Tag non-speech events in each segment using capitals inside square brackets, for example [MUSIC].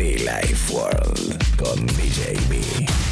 Be Life World con DJ B.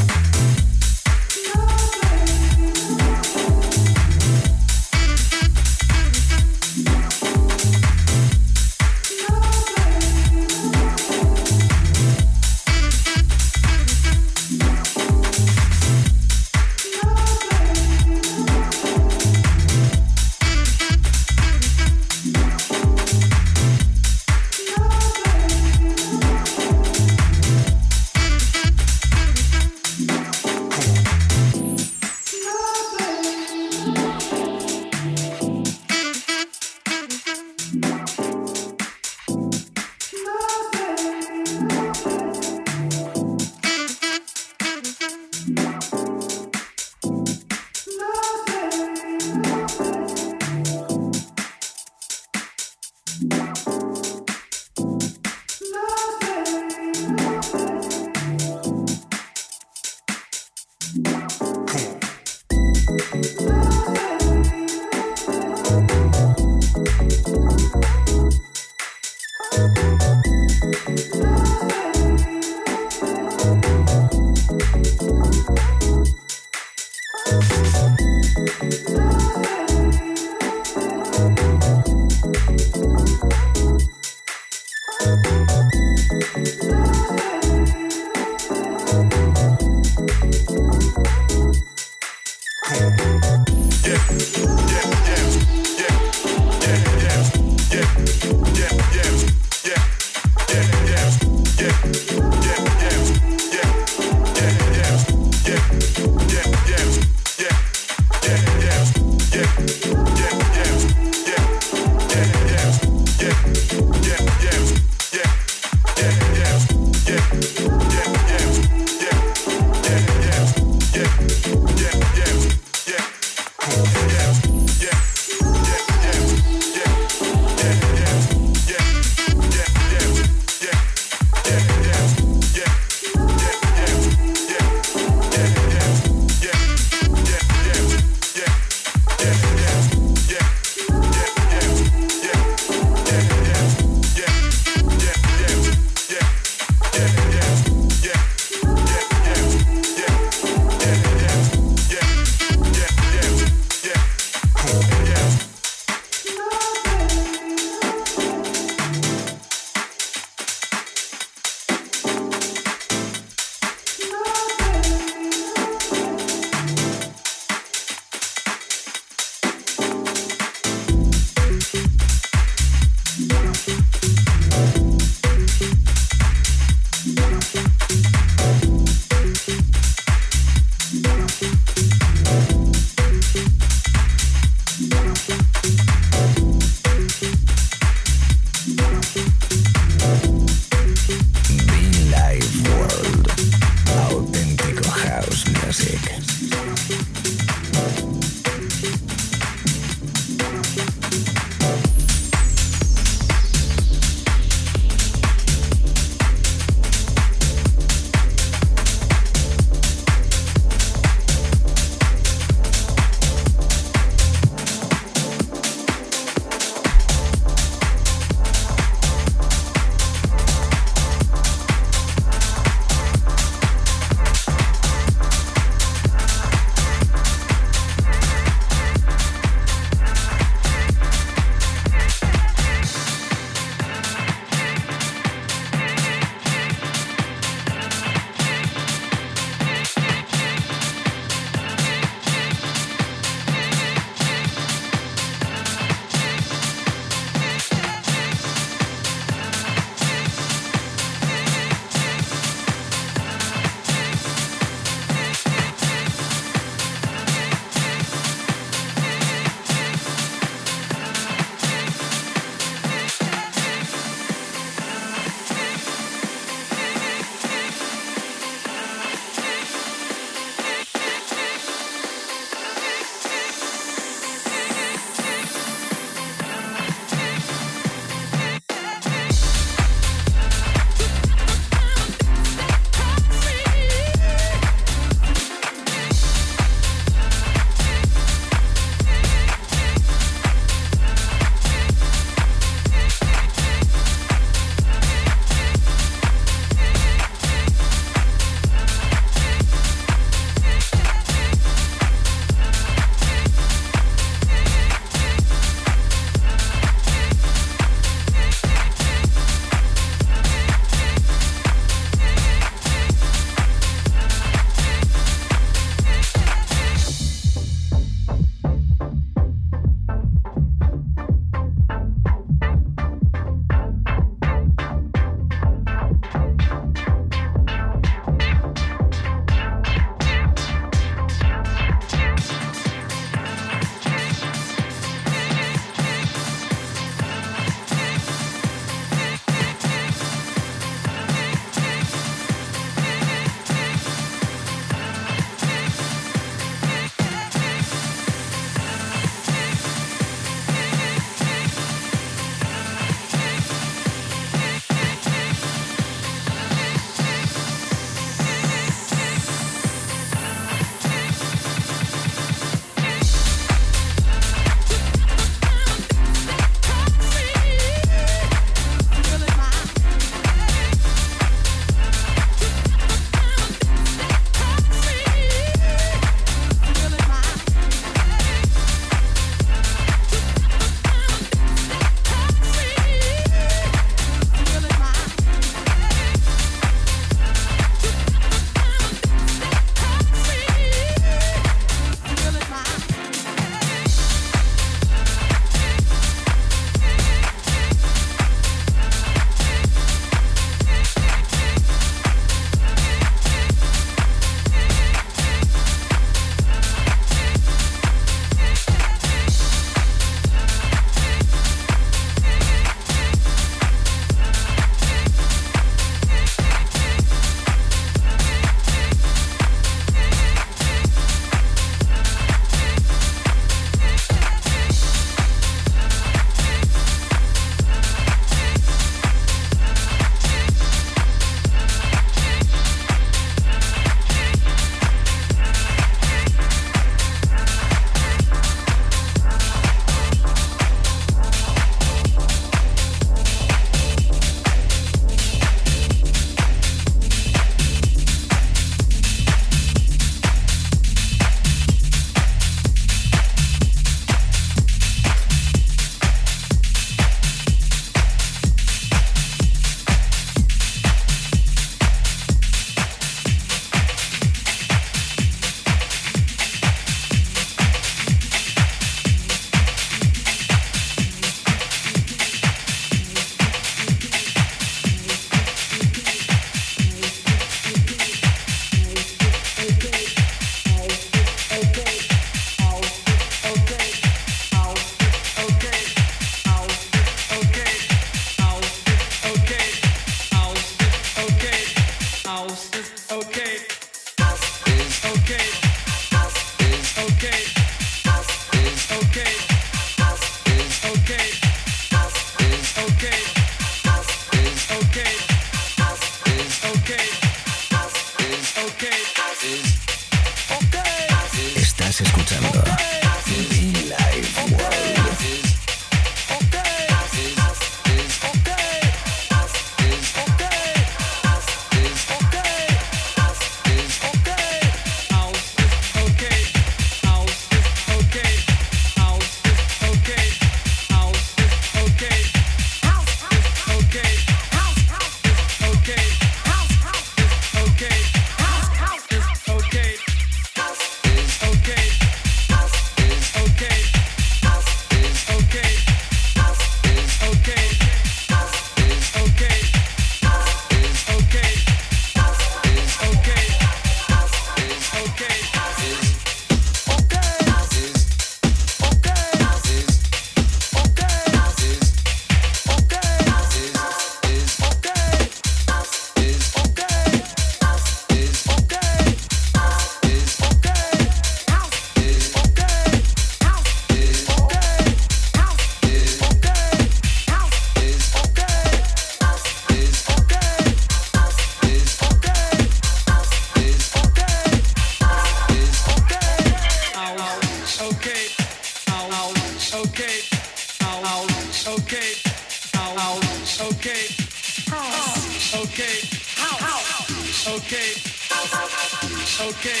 okay.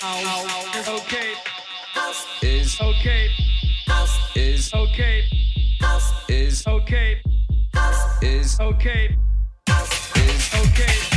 House. is okay. House is okay. House is okay. House is okay. House is okay. House is okay.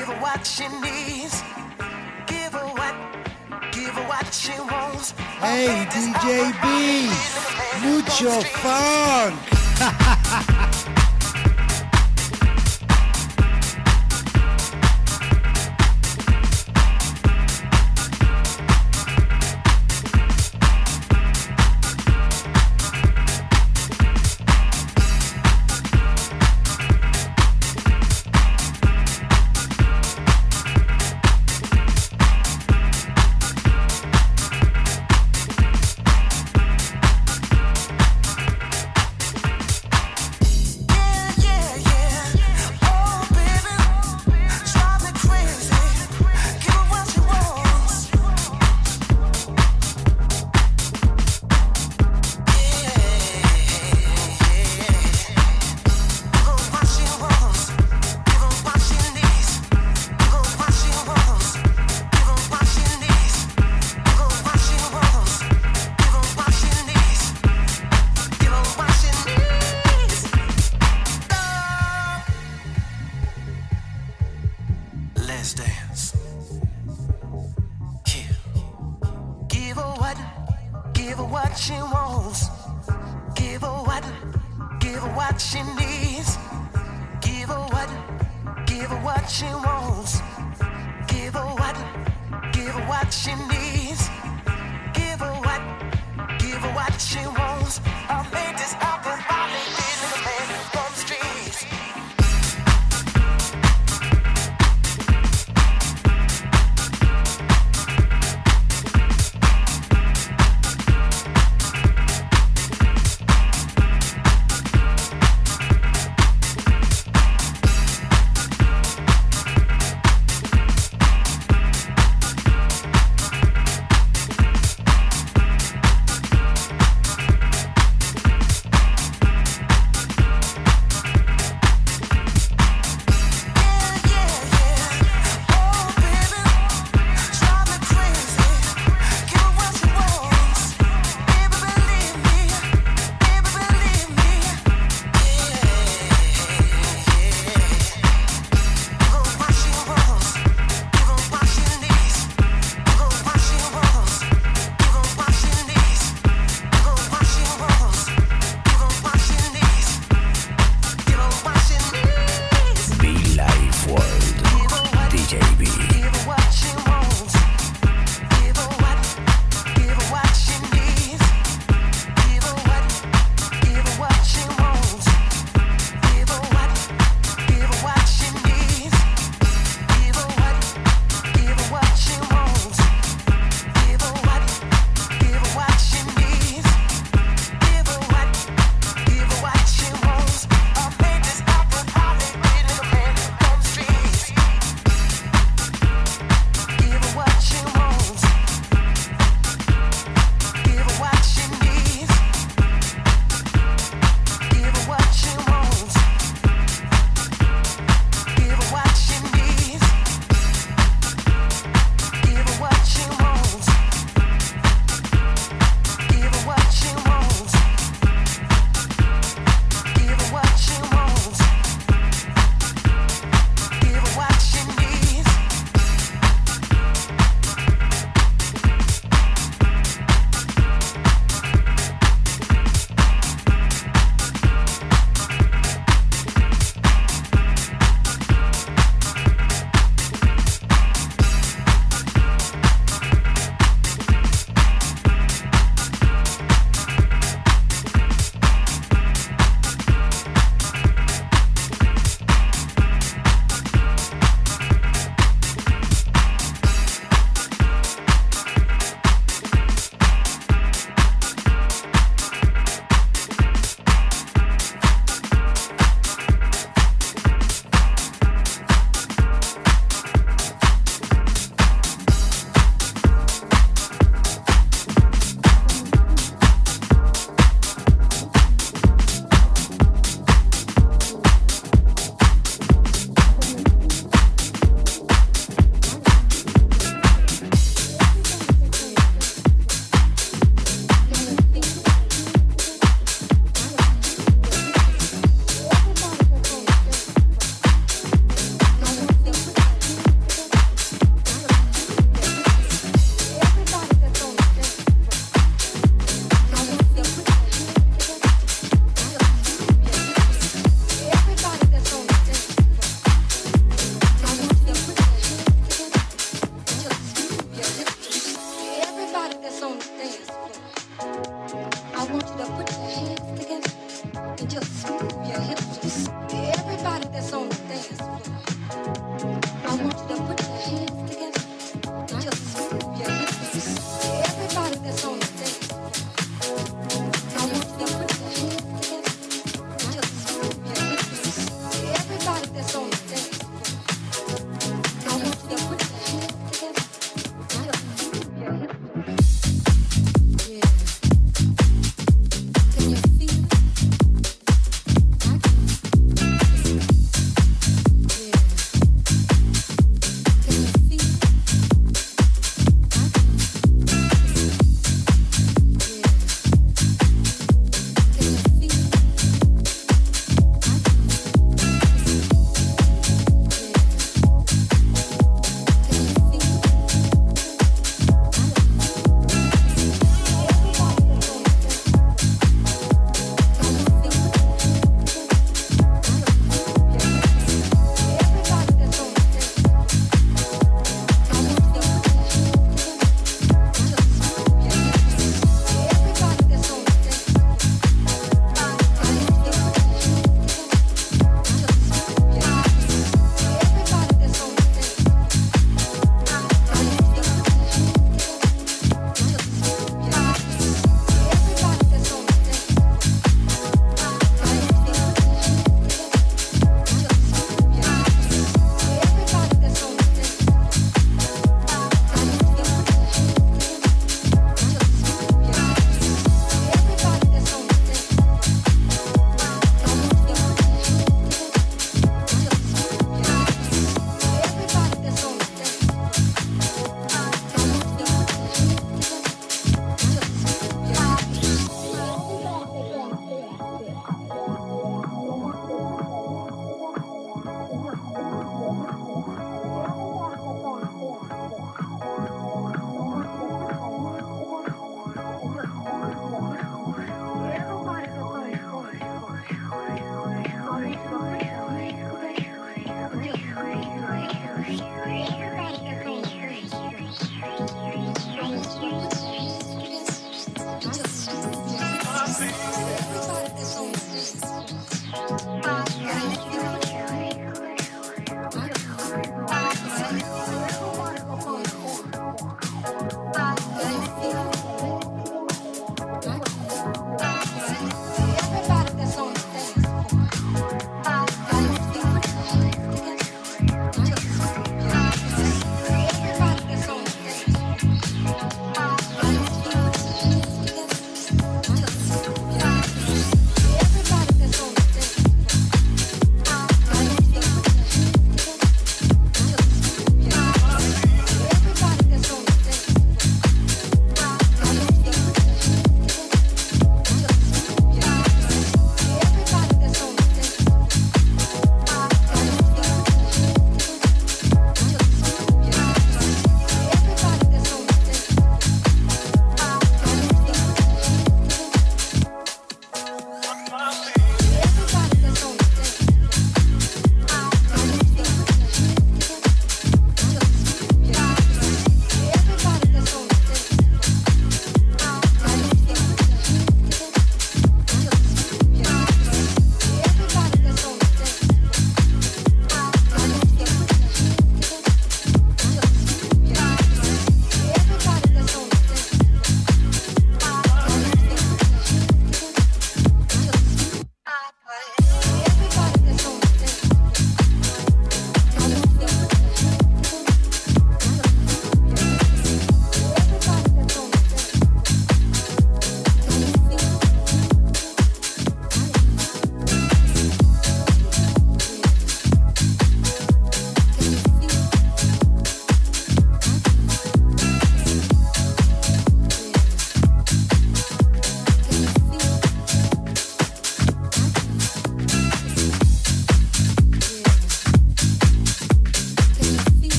Give her what she needs. Give her what. Give her what she wants. Hey, DJ B. Mucho fun. [LAUGHS]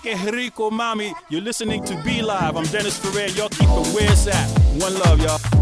Que rico. You're listening to Be Live. I'm Dennis Ferrer. Y'all keep it where it's at. One love, y'all.